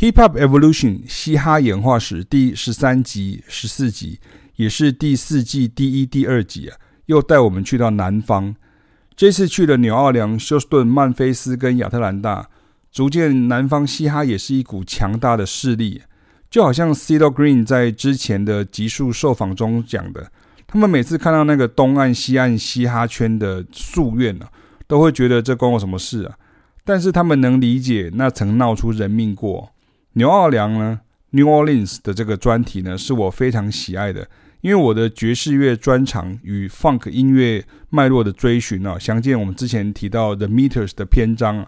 Hip Hop Evolution 嘻哈演化史第十三集、十四集，也是第四季第一、第二集啊，又带我们去到南方。这次去了纽奥良、休斯顿、曼菲斯跟亚特兰大，逐渐南方嘻哈也是一股强大的势力。就好像 CeeLo Green 在之前的集数受访中讲的，他们每次看到那个东岸、西岸嘻哈圈的夙愿呢，都会觉得这关我什么事啊？但是他们能理解那曾闹出人命过。牛奥良呢，New Orleans 的这个专题呢，是我非常喜爱的，因为我的爵士乐专长与 Funk 音乐脉络的追寻啊，详见我们之前提到 The Meters 的篇章，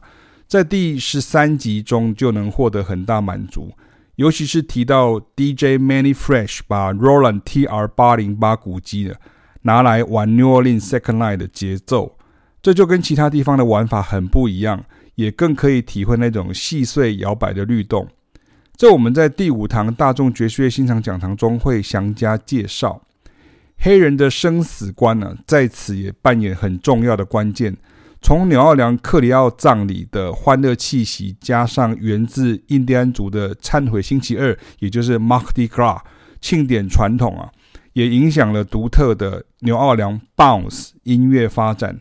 在第十三集中就能获得很大满足，尤其是提到 DJ Mannie Fresh 把 Roland TR 八零八鼓机的拿来玩 New Orleans Second Line 的节奏，这就跟其他地方的玩法很不一样，也更可以体会那种细碎摇摆的律动。这我们在第五堂大众爵士乐欣赏讲堂中会详加介绍。黑人的生死观呢，在此也扮演很重要的关键。从纽奥良克里奥葬礼的欢乐气息，加上源自印第安族的忏悔星期二，也就是 m a r k d i g r a 庆典传统啊，也影响了独特的纽奥良 Bounce 音乐发展。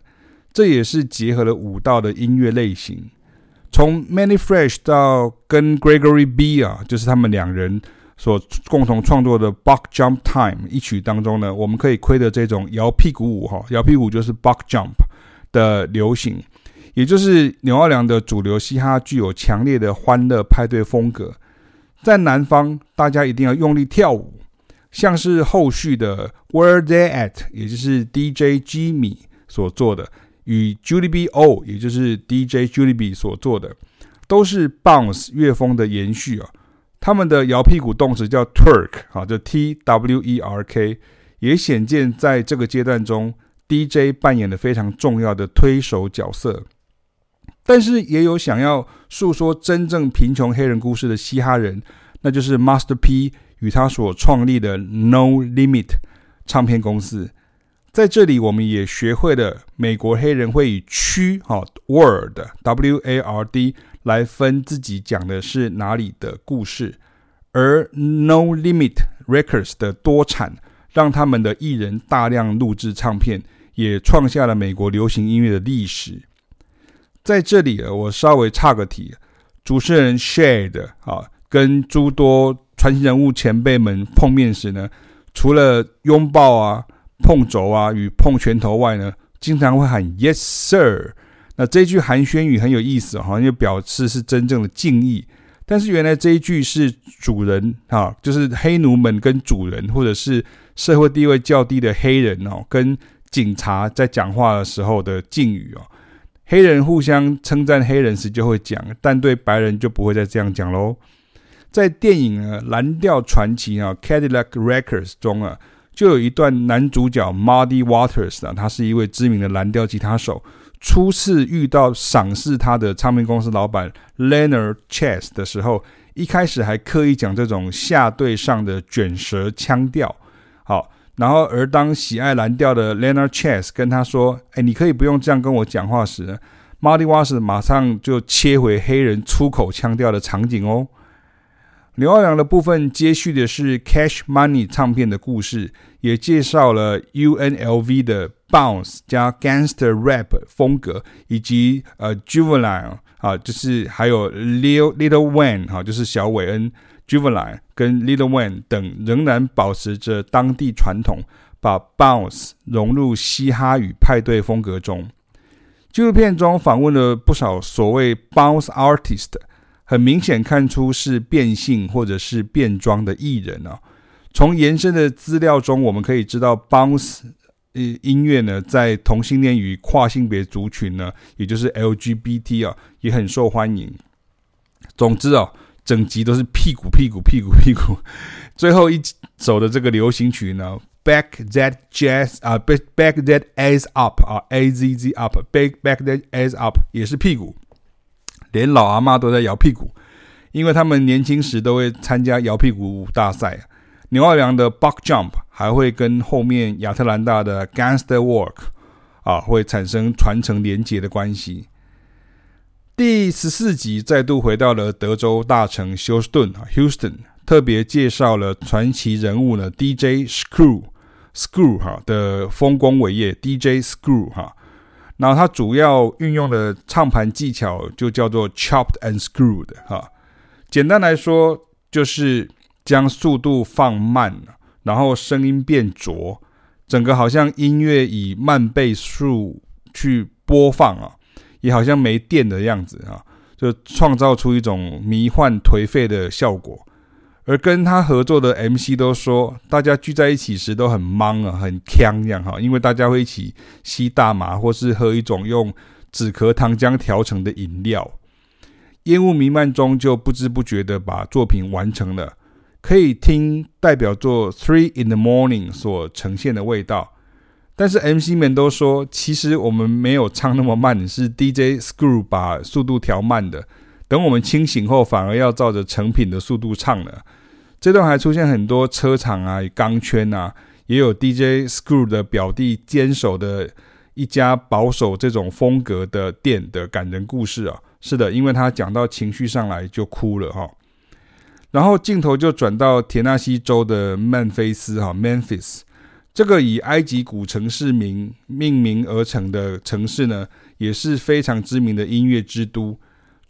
这也是结合了舞蹈的音乐类型。从 Many Fresh 到跟 Gregory B 啊，就是他们两人所共同创作的 Buck Jump Time 一曲当中呢，我们可以窥得这种摇屁股舞哈，摇屁股就是 Buck Jump 的流行，也就是纽奥良的主流嘻哈具有强烈的欢乐派对风格。在南方，大家一定要用力跳舞，像是后续的 Where They At，也就是 DJ Jimmy 所做的。与 Julie B O，也就是 DJ Julie B 所做的，都是 Bounce 乐风的延续啊。他们的摇屁股动词叫 Twerk，啊，就 T W E R K，也显见在这个阶段中，DJ 扮演了非常重要的推手角色。但是也有想要诉说真正贫穷黑人故事的嘻哈人，那就是 Master P 与他所创立的 No Limit 唱片公司。在这里，我们也学会了美国黑人会以区哈 word W A R D 来分自己讲的是哪里的故事，而 No Limit Records 的多产让他们的艺人大量录制唱片，也创下了美国流行音乐的历史。在这里，我稍微岔个题，主持人 Shade 啊，跟诸多传奇人物前辈们碰面时呢，除了拥抱啊。碰肘啊，与碰拳头外呢，经常会喊 Yes sir。那这句寒暄语很有意思，好像就表示是真正的敬意。但是原来这一句是主人啊，就是黑奴们跟主人，或者是社会地位较低的黑人哦，跟警察在讲话的时候的敬语哦。黑人互相称赞黑人时就会讲，但对白人就不会再这样讲喽。在电影《蓝调传奇》啊，《Cadillac Records》中啊。就有一段男主角 Muddy Waters 啊，他是一位知名的蓝调吉他手。初次遇到赏识他的唱片公司老板 Leonard Chess 的时候，一开始还刻意讲这种下对上的卷舌腔调。好，然后而当喜爱蓝调的 Leonard Chess 跟他说：“哎，你可以不用这样跟我讲话时，Muddy Waters 马上就切回黑人粗口腔调的场景哦。”刘奥良的部分接续的是 Cash Money 唱片的故事，也介绍了 UNLV 的 Bounce 加 Gangster Rap 风格，以及呃 Juvenile 啊，就是还有 Lil Little Wayne 哈，就是小韦恩 Juvenile 跟 Little Wayne 等仍然保持着当地传统，把 Bounce 融入嘻哈与派对风格中。纪录片中访问了不少所谓 Bounce Artist。很明显看出是变性或者是变装的艺人啊。从延伸的资料中，我们可以知道，Bounce 音乐呢，在同性恋与跨性别族群呢，也就是 LGBT 啊，也很受欢迎。总之啊，整集都是屁股屁股屁股屁股。最后一首的这个流行曲呢，Back That Jazz 啊，Back Back That Ass Up 啊，A Z Z Up，Back Back That Ass Up 也是屁股。连老阿嬷都在摇屁股，因为他们年轻时都会参加摇屁股舞大赛。纽奥良的 Buck Jump 还会跟后面亚特兰大的 Gangster Walk 啊，会产生传承连结的关系。第十四集再度回到了德州大城休斯顿啊，Houston，特别介绍了传奇人物呢，DJ Screw，Screw 哈的丰功伟业，DJ Screw 哈。然后它主要运用的唱盘技巧就叫做 chopped and screwed 哈，简单来说就是将速度放慢，然后声音变浊，整个好像音乐以慢倍速去播放啊，也好像没电的样子啊，就创造出一种迷幻颓废的效果。而跟他合作的 MC 都说，大家聚在一起时都很忙啊，很呛这样哈，因为大家会一起吸大麻，或是喝一种用止咳糖浆调成的饮料，烟雾弥漫中就不知不觉的把作品完成了。可以听代表作《Three in the Morning》所呈现的味道，但是 MC 们都说，其实我们没有唱那么慢，是 DJ Screw 把速度调慢的。等我们清醒后，反而要照着成品的速度唱了。这段还出现很多车厂啊、钢圈啊，也有 DJ Screw 的表弟坚守的一家保守这种风格的店的感人故事啊。是的，因为他讲到情绪上来就哭了哈。然后镜头就转到田纳西州的曼菲斯哈 （Memphis），这个以埃及古城市名命名而成的城市呢，也是非常知名的音乐之都。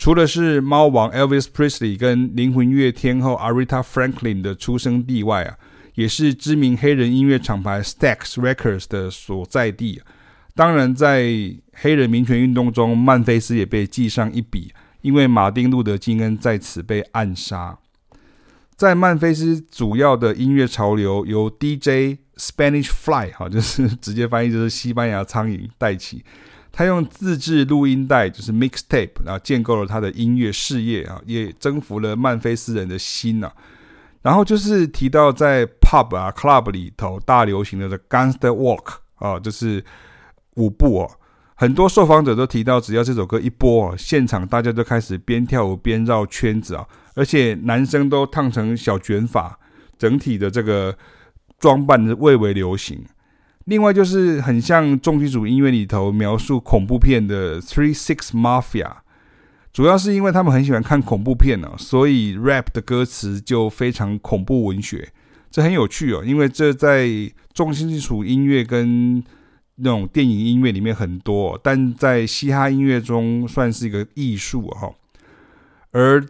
除了是猫王 Elvis Presley 跟灵魂乐天后 Aretha Franklin 的出生地外啊，也是知名黑人音乐厂牌 Stax Records 的所在地。当然，在黑人民权运动中，曼菲斯也被记上一笔，因为马丁路德金恩在此被暗杀。在曼菲斯，主要的音乐潮流由 DJ Spanish Fly 哈，就是直接翻译就是西班牙苍蝇带起。他用自制录音带，就是 mixtape，然后建构了他的音乐事业啊，也征服了曼菲斯人的心啊。然后就是提到在 pub 啊 club 里头大流行的的 gangster walk 啊，就是舞步哦。很多受访者都提到，只要这首歌一播啊，现场大家都开始边跳舞边绕圈子啊，而且男生都烫成小卷发，整体的这个装扮蔚为流行。另外就是很像重金属音乐里头描述恐怖片的 Three Six Mafia，主要是因为他们很喜欢看恐怖片哦，所以 rap 的歌词就非常恐怖文学，这很有趣哦，因为这在重金属音乐跟那种电影音乐里面很多，但在嘻哈音乐中算是一个艺术哈，而。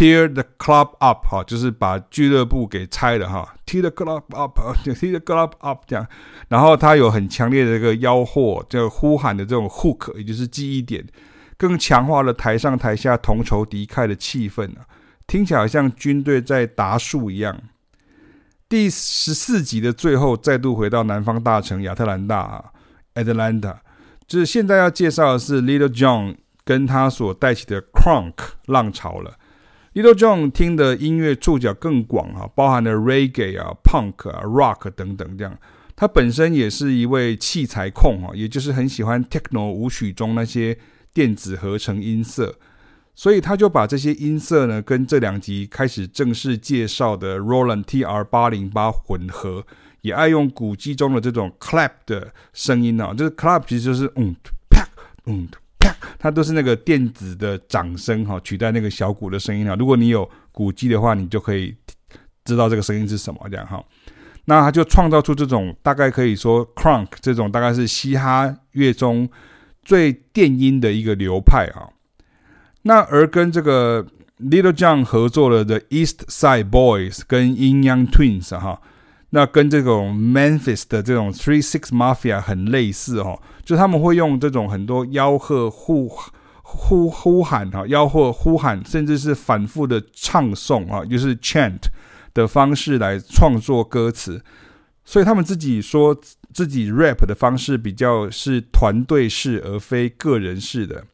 Tear the club up 哈，就是把俱乐部给拆了哈。Tear the club up，Tear the club up 这样。然后他有很强烈的这个吆喝，就呼喊的这种 hook，也就是记忆点，更强化了台上台下同仇敌忾的气氛啊，听起来像军队在答数一样。第十四集的最后，再度回到南方大城亚特兰大啊，Atlanta。就是现在要介绍的是 Little John 跟他所带起的 Crunk 浪潮了。Little John 听的音乐触角更广哈，包含了 Reggae 啊、Punk 啊、Rock 等等这样。他本身也是一位器材控哈，也就是很喜欢 Techno 舞曲中那些电子合成音色，所以他就把这些音色呢跟这两集开始正式介绍的 Roland TR 八零八混合，也爱用鼓机中的这种 Clap 的声音啊，就是 Clap 其实就是嗯啪嗯。它都是那个电子的掌声哈，取代那个小鼓的声音了。如果你有鼓机的话，你就可以知道这个声音是什么这样哈。那他就创造出这种大概可以说 crunk 这种大概是嘻哈乐中最电音的一个流派啊。那而跟这个 Little John 合作了的 East Side Boys 跟 Ying Yang Twins 哈。那跟这种 Memphis 的这种 Three Six Mafia 很类似哦，就他们会用这种很多吆喝呼呼呼喊哈，吆喝呼喊，甚至是反复的唱诵啊，就是 chant 的方式来创作歌词。所以他们自己说自己 rap 的方式比较是团队式而非个人式的。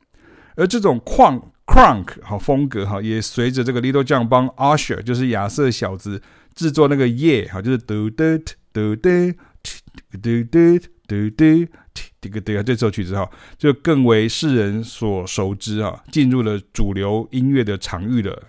而这种矿 crunk 好风格哈，也随着这个 Little John 帮 Usher 就是亚瑟小子。制作那个夜，哈，就是嘟嘟嘟嘟嘟嘟嘟嘟嘟这个对啊，这首曲子哈，就更为世人所熟知啊，进入了主流音乐的场域了。